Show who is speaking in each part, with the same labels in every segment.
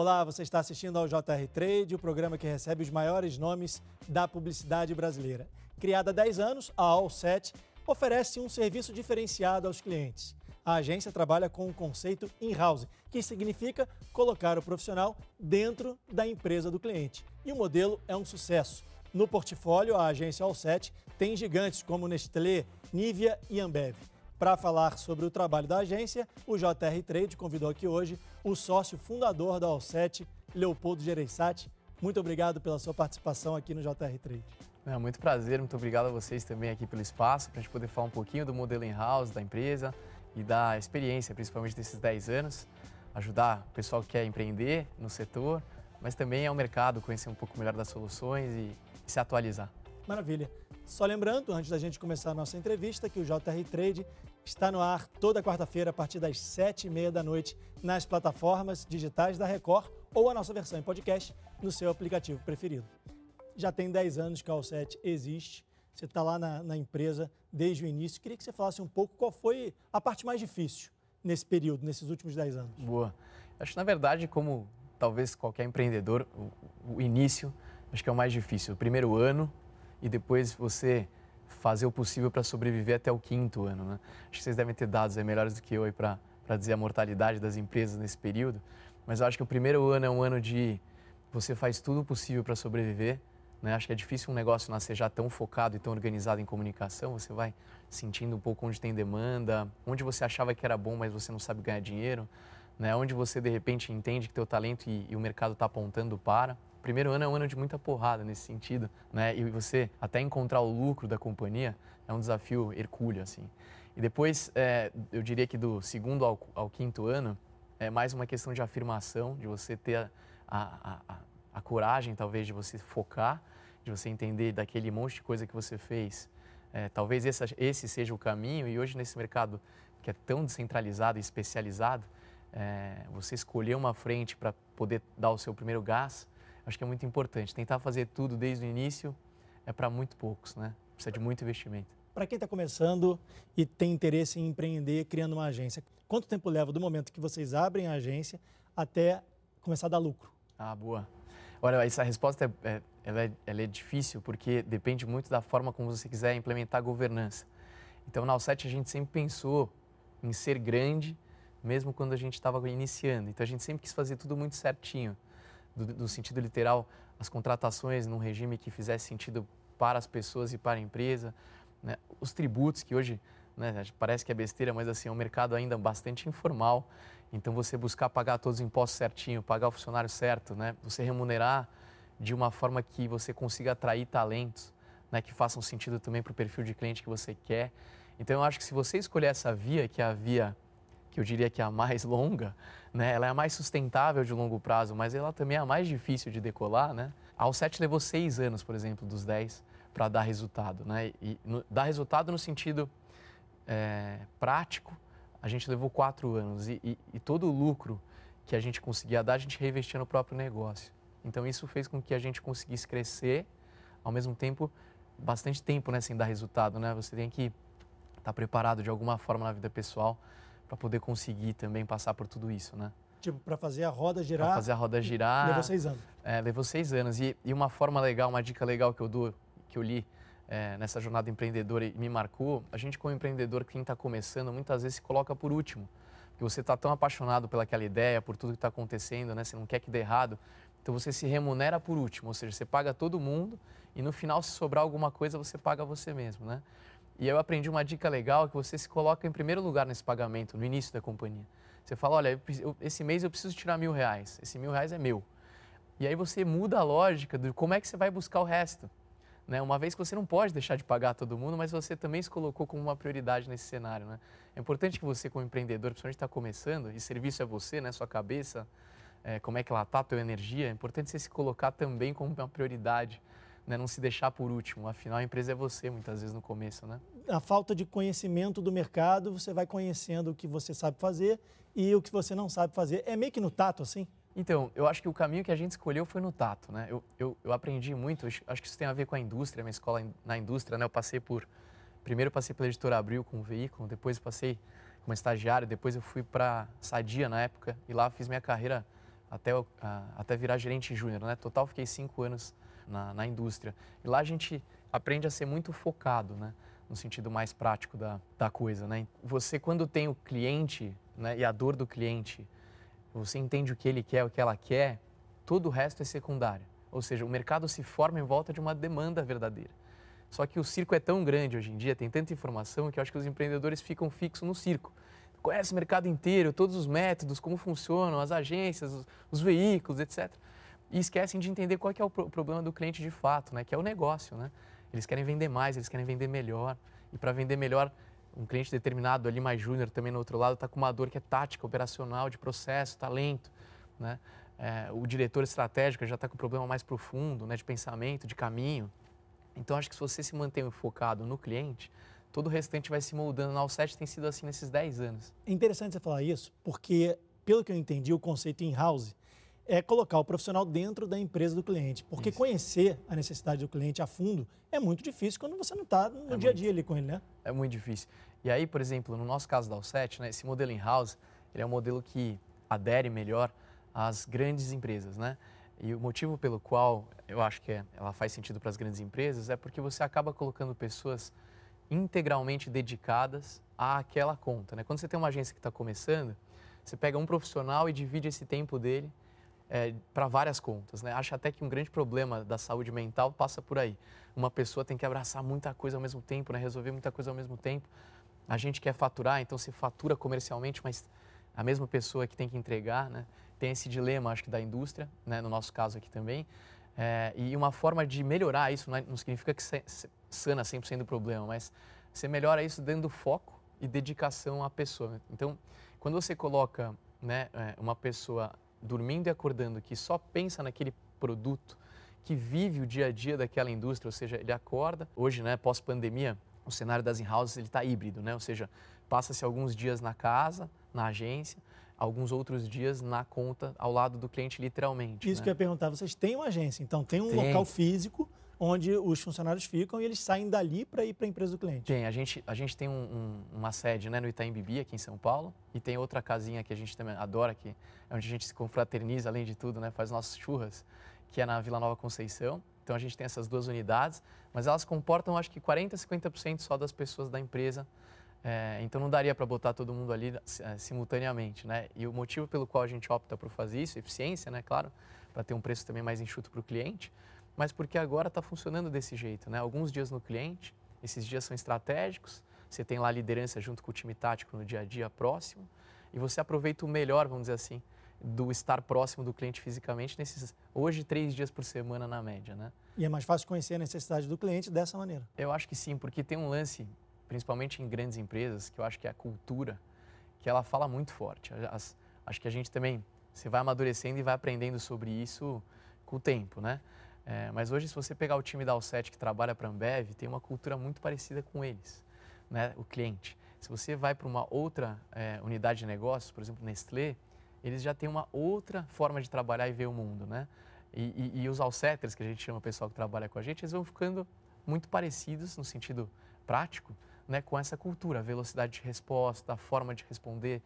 Speaker 1: Olá, você está assistindo ao JR Trade, o programa que recebe os maiores nomes da publicidade brasileira. Criada há 10 anos, a All7 oferece um serviço diferenciado aos clientes. A agência trabalha com o conceito in-house, que significa colocar o profissional dentro da empresa do cliente. E o modelo é um sucesso. No portfólio, a agência All7 tem gigantes como Nestlé, Nivea e Ambev. Para falar sobre o trabalho da agência, o JR Trade convidou aqui hoje o sócio fundador da All7, Leopoldo Gereissati. Muito obrigado pela sua participação aqui no JR Trade.
Speaker 2: É, muito prazer, muito obrigado a vocês também aqui pelo espaço, para a gente poder falar um pouquinho do modelo in-house da empresa e da experiência, principalmente desses 10 anos, ajudar o pessoal que quer empreender no setor, mas também ao mercado, conhecer um pouco melhor das soluções e, e se atualizar.
Speaker 1: Maravilha. Só lembrando, antes da gente começar a nossa entrevista, que o JR Trade está no ar toda quarta-feira a partir das sete e meia da noite nas plataformas digitais da Record ou a nossa versão em podcast no seu aplicativo preferido. Já tem 10 anos que a All7 existe, você está lá na, na, empresa desde o início. Queria que você falasse um pouco qual foi a parte mais difícil nesse período, nesses últimos 10 anos.
Speaker 2: Boa. Acho que, na verdade, como talvez qualquer empreendedor, o, o início acho que é o mais difícil. O primeiro ano, e depois você fazer o possível para sobreviver até o quinto ano. Né? Acho que vocês devem ter dados melhores do que eu para dizer a mortalidade das empresas nesse período, mas eu acho que o primeiro ano é um ano de você faz tudo o possível para sobreviver. Né? Acho que é difícil um negócio nascer já tão focado e tão organizado em comunicação. Você vai sentindo um pouco onde tem demanda, onde você achava que era bom, mas você não sabe ganhar dinheiro, né? onde você de repente entende que teu talento e, e o mercado está apontando para primeiro ano é um ano de muita porrada nesse sentido, né? E você até encontrar o lucro da companhia é um desafio hercúleo, assim. E depois, é, eu diria que do segundo ao, ao, quinto ano, é mais uma questão de afirmação, de você ter a, a, a, a coragem, talvez, de você focar, de você entender daquele monte de coisa que você fez. É, talvez esse, esse seja o caminho, e hoje nesse mercado que é tão descentralizado e especializado, é, você escolher uma frente para poder dar o seu primeiro gás, acho que é muito importante. Tentar fazer tudo desde o início é para muito poucos, né? Precisa de muito investimento.
Speaker 1: Para quem está começando e tem interesse em empreender criando uma agência, quanto tempo leva do momento que vocês abrem a agência até começar a dar lucro?
Speaker 2: Ah, boa. Olha, essa resposta é, é, ela é, ela é difícil porque depende muito da forma como você quiser implementar a governança. Então, na Alset, a gente sempre pensou em ser grande, mesmo quando a gente estava iniciando. Então, a gente sempre quis fazer tudo muito certinho do, do sentido literal, as contratações num regime que fizesse sentido para as pessoas e para a empresa, né? os tributos que hoje né, parece que é besteira, mas assim é um mercado ainda bastante informal. Então você buscar pagar todos os impostos certinho, pagar o funcionário certo, né? Você remunerar de uma forma que você consiga atrair talentos, né, que façam sentido também para o perfil de cliente que você quer. Então eu acho que se você escolher essa via, que é a via eu diria que é a mais longa, né? ela é a mais sustentável de longo prazo, mas ela também é a mais difícil de decolar. Né? A Alset levou seis anos, por exemplo, dos dez, para dar resultado. Né? E no, dar resultado no sentido é, prático, a gente levou quatro anos. E, e, e todo o lucro que a gente conseguia dar, a gente reinvestia no próprio negócio. Então, isso fez com que a gente conseguisse crescer, ao mesmo tempo, bastante tempo né, sem dar resultado. Né? Você tem que estar tá preparado de alguma forma na vida pessoal para poder conseguir também passar por tudo isso, né?
Speaker 1: Tipo, para fazer a roda girar.
Speaker 2: Para fazer a roda girar.
Speaker 1: Levou seis anos.
Speaker 2: É, levou seis anos. E, e, uma forma legal, uma dica legal que eu dou, que eu li é, nessa jornada empreendedora e me marcou, a gente como empreendedor, quem está começando, muitas vezes se coloca por último. Porque você está tão apaixonado pelaquela ideia, por tudo que está acontecendo, né? Você não quer que dê errado. Então você se remunera por último, ou seja, você paga todo mundo e no final, se sobrar alguma coisa, você paga você mesmo, né? E eu aprendi uma dica legal que você se coloca em primeiro lugar nesse pagamento, no início da companhia. Você fala, olha, eu, esse mês eu preciso tirar mil reais, esse mil reais é meu. E aí você muda a lógica de como é que você vai buscar o resto. Né? Uma vez que você não pode deixar de pagar todo mundo, mas você também se colocou como uma prioridade nesse cenário. Né? É importante que você, como empreendedor, principalmente está começando, e serviço é você, né? sua cabeça, é, como é que ela está, a tua energia, é importante você se colocar também como uma prioridade né, não se deixar por último. Afinal, a empresa é você, muitas vezes, no começo, né?
Speaker 1: A falta de conhecimento do mercado, você vai conhecendo o que você sabe fazer e o que você não sabe fazer. É meio que no tato, assim?
Speaker 2: Então, eu acho que o caminho que a gente escolheu foi no tato, né? Eu, eu, eu aprendi muito, acho que isso tem a ver com a indústria, minha escola na indústria, né? Eu passei por... Primeiro passei pela editora Abril com o veículo, depois passei como estagiário, depois eu fui para Sadia na época e lá fiz minha carreira até, até virar gerente júnior. Né? Total, fiquei cinco anos na, na indústria. E lá a gente aprende a ser muito focado, né? no sentido mais prático da, da coisa. Né? Você, quando tem o cliente né, e a dor do cliente, você entende o que ele quer, o que ela quer, todo o resto é secundário. Ou seja, o mercado se forma em volta de uma demanda verdadeira. Só que o circo é tão grande hoje em dia, tem tanta informação, que eu acho que os empreendedores ficam fixos no circo. Conhece o mercado inteiro, todos os métodos, como funcionam, as agências, os, os veículos, etc. E esquecem de entender qual é o problema do cliente de fato, né? que é o negócio. Né? Eles querem vender mais, eles querem vender melhor. E para vender melhor, um cliente determinado ali mais júnior também no outro lado está com uma dor que é tática, operacional, de processo, talento, né? É, o diretor estratégico já está com um problema mais profundo, né, de pensamento, de caminho. Então acho que se você se mantém focado no cliente, todo o restante vai se moldando. Na All7 tem sido assim nesses 10 anos.
Speaker 1: É interessante você falar isso, porque pelo que eu entendi, o conceito in-house é colocar o profissional dentro da empresa do cliente. Porque Isso. conhecer a necessidade do cliente a fundo é muito difícil quando você não está no é dia a dia ali com ele, né?
Speaker 2: É muito difícil. E aí, por exemplo, no nosso caso da Alset, né, esse modelo in-house, ele é um modelo que adere melhor às grandes empresas, né? E o motivo pelo qual eu acho que é, ela faz sentido para as grandes empresas é porque você acaba colocando pessoas integralmente dedicadas àquela conta. Né? Quando você tem uma agência que está começando, você pega um profissional e divide esse tempo dele é, para várias contas. Né? Acho até que um grande problema da saúde mental passa por aí. Uma pessoa tem que abraçar muita coisa ao mesmo tempo, né? resolver muita coisa ao mesmo tempo. A gente quer faturar, então se fatura comercialmente, mas a mesma pessoa que tem que entregar, né? tem esse dilema, acho que, da indústria, né? no nosso caso aqui também. É, e uma forma de melhorar isso não, é, não significa que sana 100% do problema, mas você melhora isso dando foco e dedicação à pessoa. Então, quando você coloca né, é, uma pessoa dormindo e acordando, que só pensa naquele produto, que vive o dia a dia daquela indústria, ou seja, ele acorda. Hoje, né, pós-pandemia, o cenário das in-houses está híbrido, né? ou seja, passa-se alguns dias na casa, na agência, alguns outros dias na conta ao lado do cliente, literalmente.
Speaker 1: Isso
Speaker 2: né?
Speaker 1: que eu ia perguntar, vocês têm uma agência, então tem um tem. local físico onde os funcionários ficam e eles saem dali para ir para a empresa do cliente.
Speaker 2: Tem, a gente, a gente tem um, um, uma sede né, no Itaim Bibi, aqui em São Paulo, e tem outra casinha que a gente também adora, que é onde a gente se confraterniza, além de tudo, né, faz nossos churras, que é na Vila Nova Conceição. Então a gente tem essas duas unidades, mas elas comportam acho que 40%, 50% só das pessoas da empresa. É, então não daria para botar todo mundo ali é, simultaneamente, né? E o motivo pelo qual a gente opta por fazer isso, eficiência, né? Claro, para ter um preço também mais enxuto para o cliente, mas porque agora está funcionando desse jeito. Né? Alguns dias no cliente, esses dias são estratégicos, você tem lá a liderança junto com o time tático no dia a dia próximo, e você aproveita o melhor, vamos dizer assim, do estar próximo do cliente fisicamente nesses, hoje, três dias por semana na média. Né?
Speaker 1: E é mais fácil conhecer a necessidade do cliente dessa maneira?
Speaker 2: Eu acho que sim, porque tem um lance, principalmente em grandes empresas, que eu acho que é a cultura, que ela fala muito forte. As, acho que a gente também, você vai amadurecendo e vai aprendendo sobre isso com o tempo, né? É, mas hoje, se você pegar o time da Alset que trabalha para a Ambev, tem uma cultura muito parecida com eles, né? o cliente. Se você vai para uma outra é, unidade de negócios, por exemplo, Nestlé, eles já têm uma outra forma de trabalhar e ver o mundo. Né? E, e, e os Alseters, que a gente chama o pessoal que trabalha com a gente, eles vão ficando muito parecidos no sentido prático né, com essa cultura, a velocidade de resposta, a forma de responder,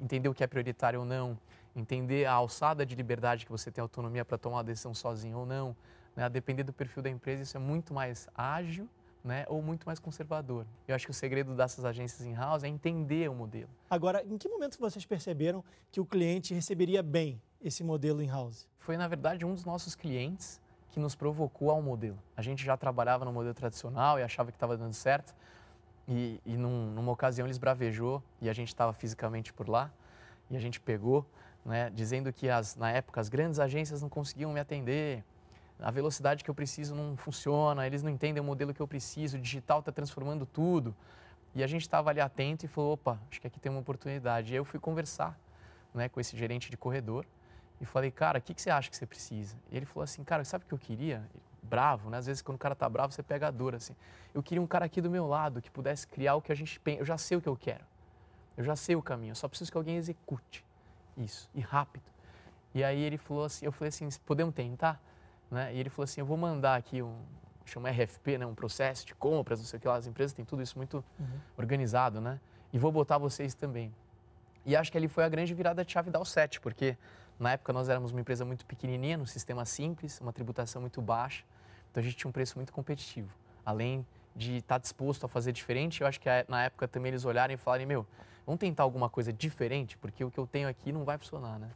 Speaker 2: entender o que é prioritário ou não, entender a alçada de liberdade que você tem autonomia para tomar uma decisão sozinho ou não. Né? A depender do perfil da empresa, isso é muito mais ágil né, ou muito mais conservador. Eu acho que o segredo dessas agências in-house é entender o modelo.
Speaker 1: Agora, em que momento vocês perceberam que o cliente receberia bem esse modelo in-house?
Speaker 2: Foi, na verdade, um dos nossos clientes que nos provocou ao modelo. A gente já trabalhava no modelo tradicional e achava que estava dando certo. E, e num, numa ocasião eles bravejou e a gente estava fisicamente por lá e a gente pegou, né, dizendo que as, na época as grandes agências não conseguiam me atender, a velocidade que eu preciso não funciona, eles não entendem o modelo que eu preciso, o digital está transformando tudo. E a gente estava ali atento e falou, opa, acho que aqui tem uma oportunidade. E aí eu fui conversar né, com esse gerente de corredor e falei, cara, o que, que você acha que você precisa? E ele falou assim, cara, sabe o que eu queria? Bravo, né? Às vezes quando o cara tá bravo, você pega a dor, assim. Eu queria um cara aqui do meu lado que pudesse criar o que a gente pensa. Eu já sei o que eu quero. Eu já sei o caminho, eu só preciso que alguém execute isso, e rápido. E aí ele falou assim, eu falei assim, podemos tentar? Né? E ele falou assim, eu vou mandar aqui um, chama RFP, né? um processo de compras, não sei o que lá, as empresas têm tudo isso muito uhum. organizado, né? E vou botar vocês também. E acho que ali foi a grande virada de chave da Alset, porque Na época nós éramos uma empresa muito pequenininha, num sistema simples, uma tributação muito baixa, então a gente tinha um preço muito competitivo. Além de estar disposto a fazer diferente, eu acho que na época também eles olharem e falarem, meu, vamos tentar alguma coisa diferente, porque o que eu tenho aqui não vai funcionar, né?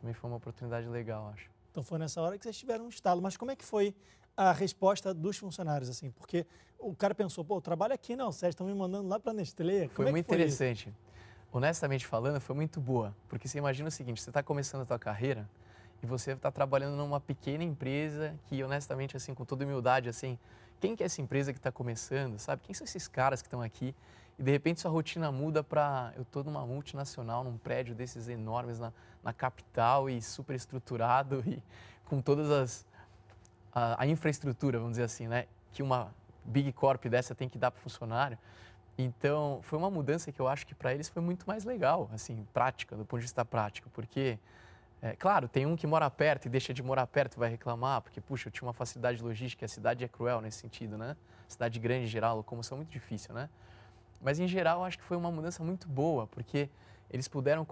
Speaker 2: Também foi uma oportunidade legal, acho.
Speaker 1: Então foi nessa hora que vocês tiveram um estalo. Mas como é que foi a resposta dos funcionários, assim? Porque o cara pensou, pô, eu trabalho aqui não, vocês estão me mandando lá para a Nestlé.
Speaker 2: Como foi
Speaker 1: é
Speaker 2: muito foi interessante. Isso? Honestamente falando, foi muito boa. Porque você imagina o seguinte, você está começando a tua carreira e você está trabalhando numa pequena empresa que, honestamente, assim, com toda humildade, assim, quem que é essa empresa que está começando, sabe? Quem são esses caras que estão aqui? E de repente sua rotina muda para eu estou numa multinacional, num prédio desses enormes na, na capital e super estruturado e com todas as a, a, infraestrutura, vamos dizer assim, né, que uma big corp dessa tem que dar para funcionário. Então, foi uma mudança que eu acho que para eles foi muito mais legal, assim, prática, do ponto de vista prático, porque é, claro, tem um que mora perto e deixa de morar perto e vai reclamar, porque, puxa, eu tinha uma facilidade logística, a cidade é cruel nesse sentido, né? Cidade grande em geral, locomoção é muito difícil, né? Mas, em geral, acho que foi uma mudança muito boa, porque eles puderam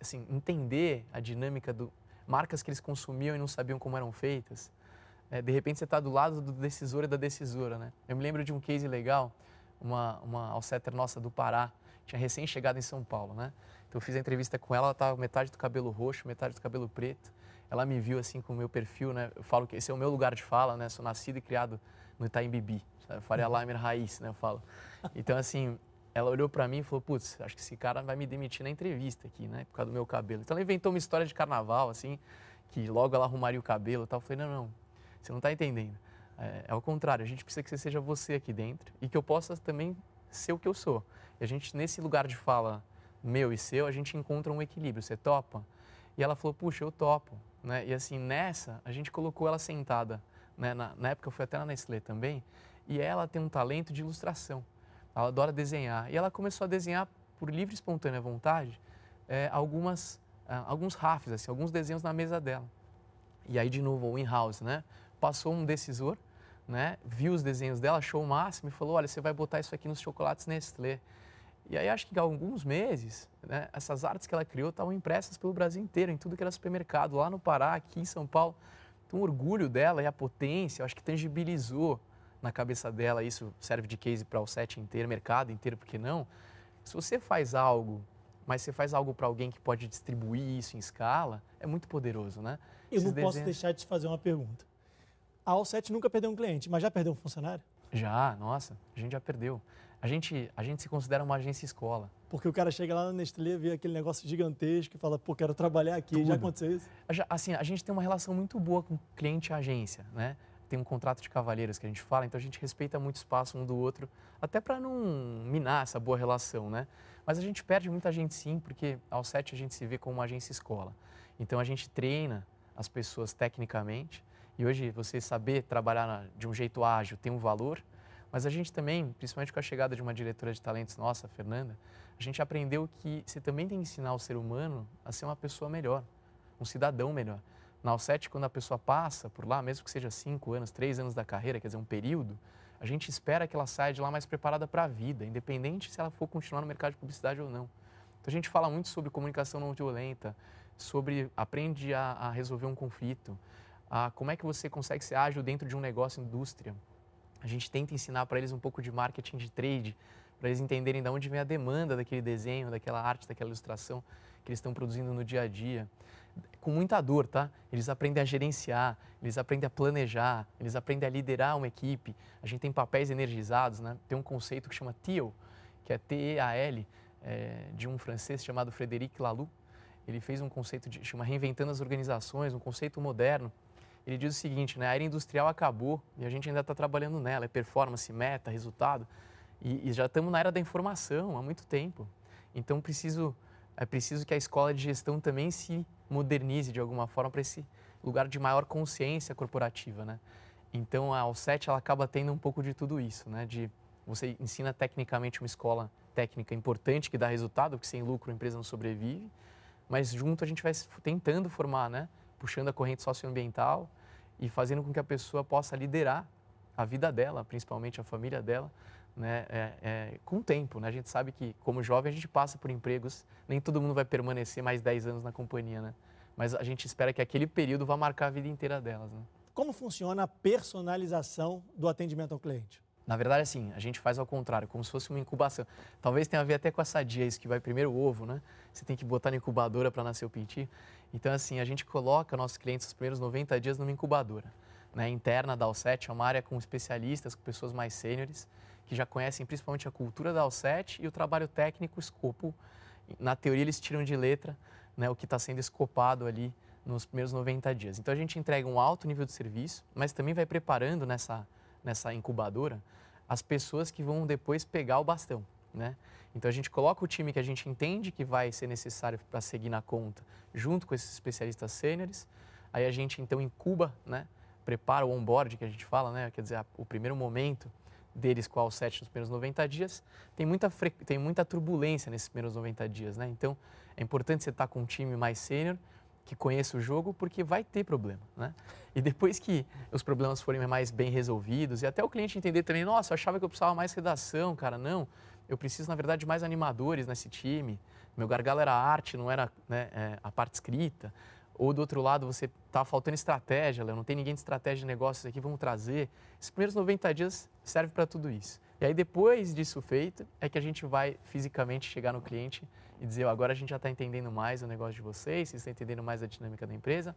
Speaker 2: assim, entender a dinâmica do marcas que eles consumiam e não sabiam como eram feitas. É, de repente, você está do lado do decisor e da decisora, né? Eu me lembro de um case legal, uma, uma alceter nossa do Pará, tinha recém chegado em São Paulo, né? Então, eu fiz a entrevista com ela, ela estava metade do cabelo roxo, metade do cabelo preto. Ela me viu assim com o meu perfil, né? Eu falo que esse é o meu lugar de fala, né? Sou nascido e criado no Itaim Bibi, Faria uhum. Limer raiz, né? Eu falo. Então, assim, ela olhou para mim e falou: Putz, acho que esse cara vai me demitir na entrevista aqui, né? Por causa do meu cabelo. Então ela inventou uma história de carnaval, assim, que logo ela arrumaria o cabelo e tal. Eu falei: Não, não, você não está entendendo. É, é ao contrário, a gente precisa que você seja você aqui dentro e que eu possa também ser o que eu sou. E a gente, nesse lugar de fala meu e seu, a gente encontra um equilíbrio. Você topa? E ela falou: Puxa, eu topo. Né? E assim, nessa, a gente colocou ela sentada. Né? Na, na época eu fui até na Nestlé também. E ela tem um talento de ilustração. Ela adora desenhar. E ela começou a desenhar por livre e espontânea vontade é, algumas, uh, alguns rafes, assim, alguns desenhos na mesa dela. E aí, de novo, o in-house, né? Passou um decisor, né? Viu os desenhos dela, achou o máximo e falou, olha, você vai botar isso aqui nos chocolates Nestlé. E aí, acho que há alguns meses, né, essas artes que ela criou estavam impressas pelo Brasil inteiro, em tudo que era supermercado, lá no Pará, aqui em São Paulo. Então, o orgulho dela e a potência, acho que tangibilizou na cabeça dela, isso serve de case para o set inteiro, mercado inteiro, por que não? Se você faz algo, mas você faz algo para alguém que pode distribuir isso em escala, é muito poderoso, né?
Speaker 1: Eu Esses não posso deixar de te fazer uma pergunta. A All7 nunca perdeu um cliente, mas já perdeu um funcionário?
Speaker 2: Já, nossa, a gente já perdeu. A gente, a gente se considera uma agência escola.
Speaker 1: Porque o cara chega lá na Nestlé, vê aquele negócio gigantesco e fala, pô, quero trabalhar aqui. Tudo. Já aconteceu isso?
Speaker 2: Assim, a gente tem uma relação muito boa com cliente e agência, né? tem um contrato de cavalheiros que a gente fala, então a gente respeita muito o espaço um do outro, até para não minar essa boa relação, né? Mas a gente perde muita gente sim, porque ao sete a gente se vê como uma agência escola. Então a gente treina as pessoas tecnicamente e hoje você saber trabalhar de um jeito ágil tem um valor, mas a gente também, principalmente com a chegada de uma diretora de talentos nossa, Fernanda, a gente aprendeu que você também tem que ensinar o ser humano a ser uma pessoa melhor, um cidadão melhor. Na Alset, quando a pessoa passa por lá, mesmo que seja cinco anos, três anos da carreira, quer dizer, um período, a gente espera que ela saia de lá mais preparada para a vida, independente se ela for continuar no mercado de publicidade ou não. Então a gente fala muito sobre comunicação não violenta, sobre aprende a, a resolver um conflito, a como é que você consegue ser ágil dentro de um negócio, indústria. A gente tenta ensinar para eles um pouco de marketing de trade, para eles entenderem de onde vem a demanda daquele desenho, daquela arte, daquela ilustração que eles estão produzindo no dia a dia com muita dor, tá? Eles aprendem a gerenciar, eles aprendem a planejar, eles aprendem a liderar uma equipe. A gente tem papéis energizados, né? Tem um conceito que chama TEAL, que é T-E-A-L, é, de um francês chamado Frédéric Laloux. Ele fez um conceito de chama Reinventando as Organizações, um conceito moderno. Ele diz o seguinte, né? A era industrial acabou e a gente ainda está trabalhando nela. É performance, meta, resultado. E, e já estamos na era da informação há muito tempo. Então, preciso é preciso que a escola de gestão também se modernize de alguma forma para esse lugar de maior consciência corporativa, né? Então a Alset ela acaba tendo um pouco de tudo isso, né? De você ensina tecnicamente uma escola técnica importante que dá resultado, porque sem lucro a empresa não sobrevive, mas junto a gente vai tentando formar, né? Puxando a corrente socioambiental e fazendo com que a pessoa possa liderar a vida dela, principalmente a família dela, né, é, é, com o tempo. Né? A gente sabe que, como jovem, a gente passa por empregos, nem todo mundo vai permanecer mais 10 anos na companhia. Né? mas a gente espera que aquele período vá marcar a vida inteira delas. Né?
Speaker 1: Como funciona a personalização do atendimento ao cliente?
Speaker 2: Na verdade, assim, a gente faz ao contrário, como se fosse uma incubação. Talvez tenha a ver até com a sadia, isso que vai primeiro o ovo, né? Você tem que botar na incubadora para nascer o pintinho. Então, assim, a gente coloca nossos clientes os primeiros 90 dias numa incubadora. Né, interna da Alset, é uma área com especialistas, com pessoas mais sêniores, que já conhecem principalmente a cultura da Alset e o trabalho técnico, o escopo. Na teoria, eles tiram de letra né, o que está sendo escopado ali nos primeiros 90 dias. Então, a gente entrega um alto nível de serviço, mas também vai preparando nessa, nessa incubadora as pessoas que vão depois pegar o bastão. Né? Então, a gente coloca o time que a gente entende que vai ser necessário para seguir na conta, junto com esses especialistas sêniores. Aí a gente, então, incuba, né? prepara o onboard, que a gente fala, né? quer dizer, o primeiro momento deles com a Alset nos primeiros 90 dias, tem muita, tem muita turbulência nesses primeiros 90 dias. Né? Então, é importante você estar com um time mais sênior, que conheça o jogo, porque vai ter problema. Né? E depois que os problemas forem mais bem resolvidos, e até o cliente entender também, nossa, eu achava que eu precisava mais redação, cara, não, eu preciso, na verdade, de mais animadores nesse time, meu gargalo era a arte, não era né, é, a parte escrita. Ou do outro lado, você está faltando estratégia, Léo, não tem ninguém de estratégia de negócios aqui, vamos trazer. Esses primeiros 90 dias serve para tudo isso. E aí, depois disso feito, é que a gente vai fisicamente chegar no cliente e dizer: oh, agora a gente já está entendendo mais o negócio de vocês, vocês estão entendendo mais a dinâmica da empresa.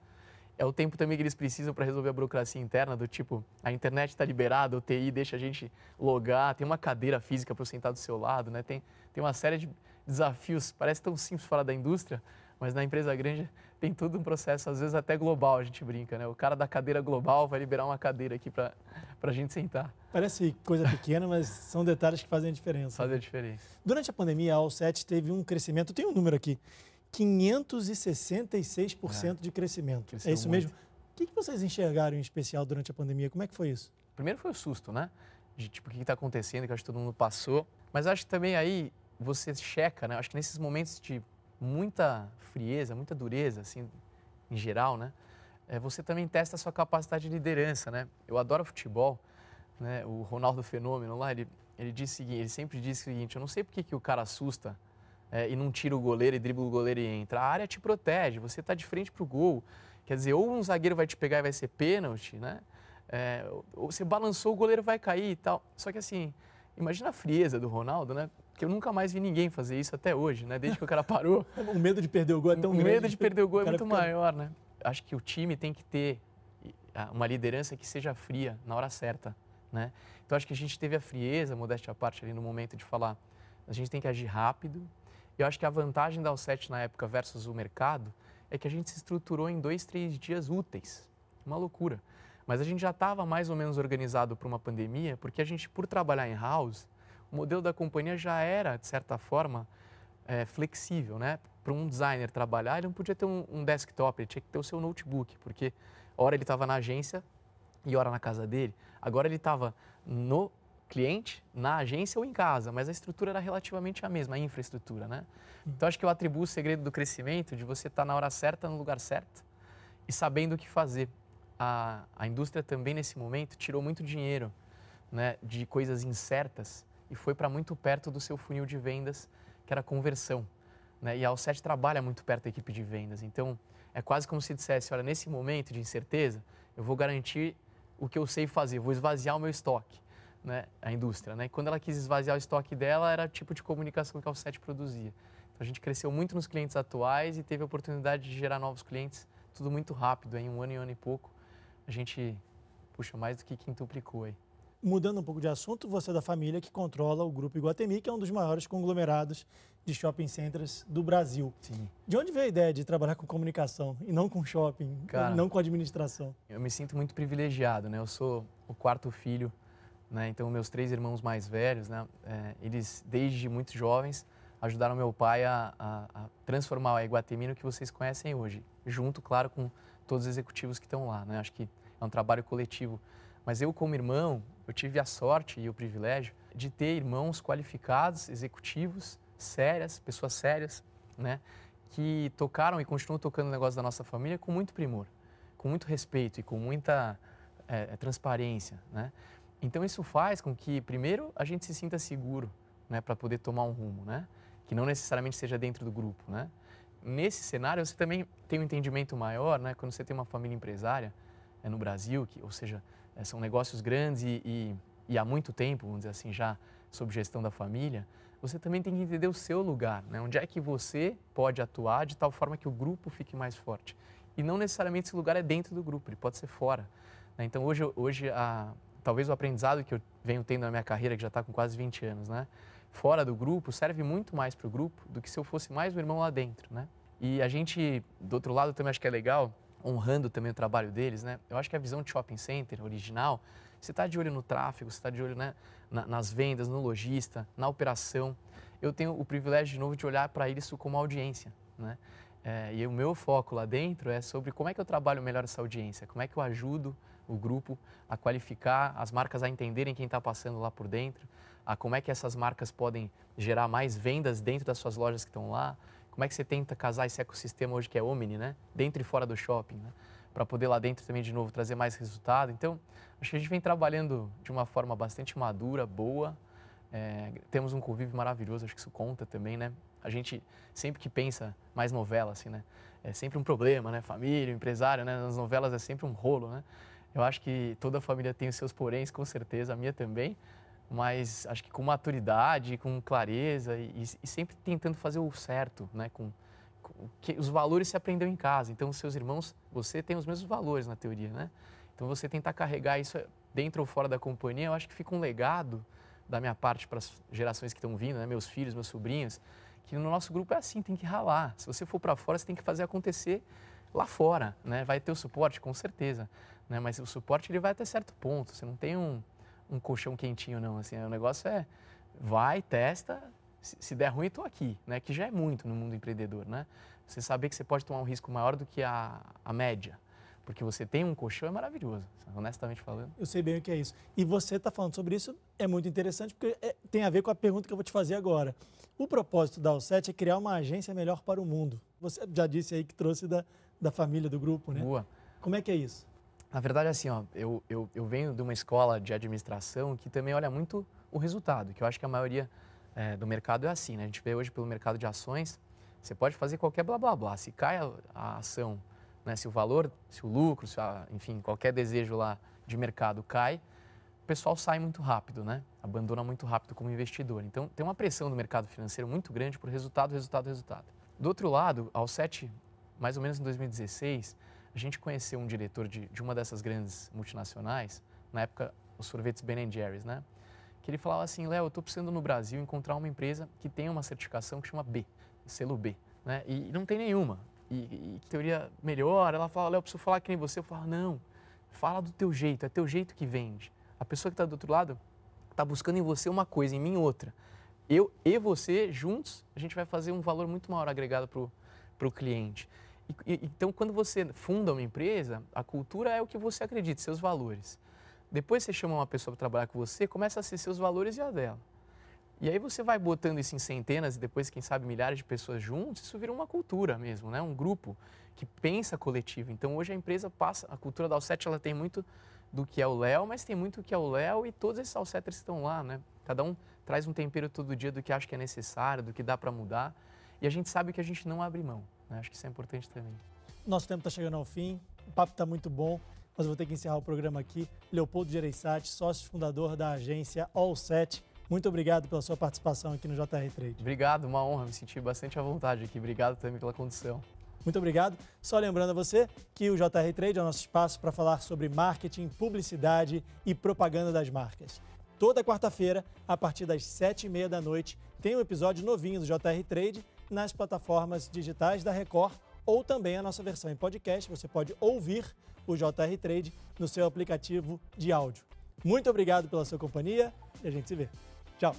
Speaker 2: É o tempo também que eles precisam para resolver a burocracia interna, do tipo, a internet está liberada, o TI deixa a gente logar, tem uma cadeira física para sentar do seu lado, né? tem, tem uma série de desafios. Parece tão simples falar da indústria, mas na empresa grande tem todo um processo, às vezes até global, a gente brinca, né? O cara da cadeira global vai liberar uma cadeira aqui para a gente sentar.
Speaker 1: Parece coisa pequena, mas são detalhes que fazem a diferença.
Speaker 2: Fazem a diferença.
Speaker 1: Durante a pandemia, a All7 teve um crescimento, tem um número aqui, 566% é. de crescimento. É isso muito. mesmo? O que vocês enxergaram em especial durante a pandemia? Como é que foi isso?
Speaker 2: Primeiro foi o susto, né? De tipo, o que está acontecendo, que acho que todo mundo passou. Mas acho que também aí você checa, né? Acho que nesses momentos de muita frieza, muita dureza, assim, em geral, né? É, você também testa a sua capacidade de liderança, né? Eu adoro futebol, né? O Ronaldo Fenômeno lá, ele, ele, disse, ele sempre diz o seguinte, eu não sei por que, que o cara assusta é, e não tira o goleiro e dribla o goleiro e entra. A área te protege, você está de frente para o gol. Quer dizer, ou um zagueiro vai te pegar e vai ser pênalti, né? É, ou você balançou, o goleiro vai cair e tal. Só que assim, imagina a frieza do Ronaldo, né? Que eu nunca mais vi ninguém fazer isso até hoje, né? Desde que o cara parou.
Speaker 1: o medo de perder o gol é tão o grande.
Speaker 2: O medo de perder o gol é muito fica... maior, né? Acho que o time tem que ter uma liderança que seja fria na hora certa, né? Então acho que a gente teve a frieza, modéstia à parte ali no momento de falar, a gente tem que agir rápido. Eu acho que a vantagem da Alset na época versus o mercado é que a gente se estruturou em dois, três dias úteis. Uma loucura. Mas a gente já estava mais ou menos organizado para uma pandemia, porque a gente, por trabalhar em house, o modelo da companhia já era, de certa forma, é, flexível, né? Para um designer trabalhar, ele não podia ter um, um, desktop, ele tinha que ter o seu notebook, porque hora ele estava na agência e hora na casa dele. Agora ele estava no cliente, na agência ou em casa, mas a estrutura era relativamente a mesma, a infraestrutura, né? Hum. Então acho que eu atribuo o segredo do crescimento de você estar tá na hora certa, no lugar certo e sabendo o que fazer. A, a indústria também nesse momento tirou muito dinheiro, né, de coisas incertas e foi para muito perto do seu funil de vendas, que era conversão. Né? E a Alset trabalha muito perto da equipe de vendas. Então, é quase como se dissesse, olha, nesse momento de incerteza, eu vou garantir o que eu sei fazer, vou esvaziar o meu estoque, né? a indústria. Né? E quando ela quis esvaziar o estoque dela, era tipo de comunicação que a Alset produzia. Então, a gente cresceu muito nos clientes atuais e teve a oportunidade de gerar novos clientes, tudo muito rápido, em um ano e um ano e pouco. A gente, puxa, mais do que quintuplicou aí.
Speaker 1: Mudando um pouco de assunto, você é da família que controla o Grupo Iguatemi, que é um dos maiores conglomerados de shopping centers do Brasil.
Speaker 2: Sim.
Speaker 1: De onde veio a ideia de trabalhar com comunicação e não com shopping, Cara, não com administração?
Speaker 2: Eu me sinto muito privilegiado, né? Eu sou o quarto filho, né? Então meus três irmãos mais velhos, né? É, eles desde muito jovens ajudaram meu pai a, a, a transformar a Iguatemi no que vocês conhecem hoje, junto, claro, com todos os executivos que estão lá, né? Acho que é um trabalho coletivo. Mas eu, como irmão, eu tive a sorte e o privilégio de ter irmãos qualificados, executivos, sérias, pessoas sérias, né? Que tocaram e continuam tocando o negócio da nossa família com muito primor, com muito respeito e com muita é, transparência, né? Então isso faz com que, primeiro, a gente se sinta seguro, né? Para poder tomar um rumo, né? Que não necessariamente seja dentro do grupo, né? nesse cenário, você também tem um entendimento maior, né? Quando você tem uma família empresária é, no Brasil, que, ou seja, é, são negócios grandes e, e, e, há muito tempo, vamos dizer assim, já sob gestão da família, você também tem que entender o seu lugar, né? Onde é que você pode atuar de tal forma que o grupo fique mais forte. E não necessariamente esse lugar é dentro do grupo, ele pode ser fora. Né? Então, hoje, hoje a, talvez o aprendizado que eu venho tendo na minha carreira, que já está com quase 20 anos, né? fora do grupo serve muito mais para o grupo do que se eu fosse mais um irmão lá dentro, né? E a gente, do outro lado, também acho que é legal, honrando também o trabalho deles, né? Eu acho que a visão de shopping center original, você está de olho no tráfego, você está de olho né, nas vendas, no lojista, na operação. Eu tenho o privilégio, de novo, de olhar para isso como audiência, né? É, e o meu foco lá dentro é sobre como é que eu trabalho melhor essa audiência, como é que eu ajudo o grupo a qualificar, as marcas a entenderem quem está passando lá por dentro, a como é que essas marcas podem gerar mais vendas dentro das suas lojas que estão lá, como é que você tenta casar esse ecossistema hoje que é Omni, né? Dentro e fora do shopping, né? Para poder lá dentro também, de novo, trazer mais resultado. Então, acho que a gente vem trabalhando de uma forma bastante madura, boa. É, temos um convívio maravilhoso, acho que isso conta também, né? A gente sempre que pensa mais novela, assim, né? É sempre um problema, né? Família, empresário, né? Nas novelas é sempre um rolo, né? Eu acho que toda família tem os seus poréns, com certeza, a minha também mas acho que com maturidade, com clareza e, e sempre tentando fazer o certo, né? Com, com, que os valores se aprendeu em casa. Então, seus irmãos, você tem os mesmos valores na teoria, né? Então, você tentar carregar isso dentro ou fora da companhia, eu acho que fica um legado da minha parte para as gerações que estão vindo, né? Meus filhos, meus sobrinhos, que no nosso grupo é assim, tem que ralar. Se você for para fora, você tem que fazer acontecer lá fora, né? Vai ter o suporte, com certeza, né? Mas o suporte ele vai até certo ponto. Você não tem um um colchão quentinho, não. Assim, o negócio é vai, testa, se, der ruim, estou aqui, né? Que já é muito no mundo empreendedor, né? Você saber que você pode tomar um risco maior do que a, a média, porque você tem um colchão é maravilhoso, honestamente falando.
Speaker 1: Eu sei bem o que é isso. E você está falando sobre isso, é muito interessante, porque é, tem a ver com a pergunta que eu vou te fazer agora. O propósito da Alset é criar uma agência melhor para o mundo. Você já disse aí que trouxe da, da família, do grupo, né?
Speaker 2: Boa.
Speaker 1: Como é que é isso?
Speaker 2: Na verdade, assim, ó, eu, eu, eu venho de uma escola de administração que também olha muito o resultado, que eu acho que a maioria é, do mercado é assim, né? A gente vê hoje pelo mercado de ações, você pode fazer qualquer blá blá blá. Se cai a, a ação, né? se o valor, se o lucro, se a, enfim, qualquer desejo lá de mercado cai, o pessoal sai muito rápido, né? Abandona muito rápido como investidor. Então, tem uma pressão do mercado financeiro muito grande por resultado, resultado, resultado. Do outro lado, ao 7, mais ou menos em 2016, a gente conheceu um diretor de, de uma dessas grandes multinacionais, na época os sorvetes Ben Jerry's, né? Que ele falava assim, Léo, eu estou precisando no Brasil encontrar uma empresa que tenha uma certificação que chama B, selo B, né? E, não tem nenhuma. E, e teoria melhor, ela fala, Léo, preciso falar que nem você. Eu falo, não, fala do teu jeito, é teu jeito que vende. A pessoa que está do outro lado está buscando em você uma coisa, em mim outra. Eu e você, juntos, a gente vai fazer um valor muito maior agregado para o cliente. E, então, quando você funda uma empresa, a cultura é o que você acredita, seus valores. Depois você chama uma pessoa para trabalhar com você, começa a ser seus valores e a dela. E aí você vai botando isso em centenas e depois, quem sabe, milhares de pessoas juntos, isso vira uma cultura mesmo, né? um grupo que pensa coletivo. Então, hoje a empresa passa, a cultura da Alset, ela tem muito do que é o Léo, mas tem muito do que é o Léo e todos esses Alseters estão lá, né? Cada um traz um tempero todo dia do que acha que é necessário, do que dá para mudar. E a gente sabe que a gente não abre mão. Né? Acho que isso é importante também.
Speaker 1: Nosso tempo está chegando ao fim, o papo está muito bom, mas eu vou ter que encerrar o programa aqui. Leopoldo Gereissati, sócio fundador da agência Allset. Muito obrigado pela sua participação aqui no JR Trade.
Speaker 2: Obrigado, uma honra, me senti bastante à vontade aqui. Obrigado também pela condição.
Speaker 1: Muito obrigado. Só lembrando a você que o JR Trade é o nosso espaço para falar sobre marketing, publicidade e propaganda das marcas. Toda quarta-feira, a partir das sete e meia da noite, tem um episódio novinho do JR Trade nas plataformas digitais da Record ou também a nossa versão em podcast. Você pode ouvir o JR Trade no seu aplicativo de áudio. Muito obrigado pela sua companhia e a gente se vê. Tchau!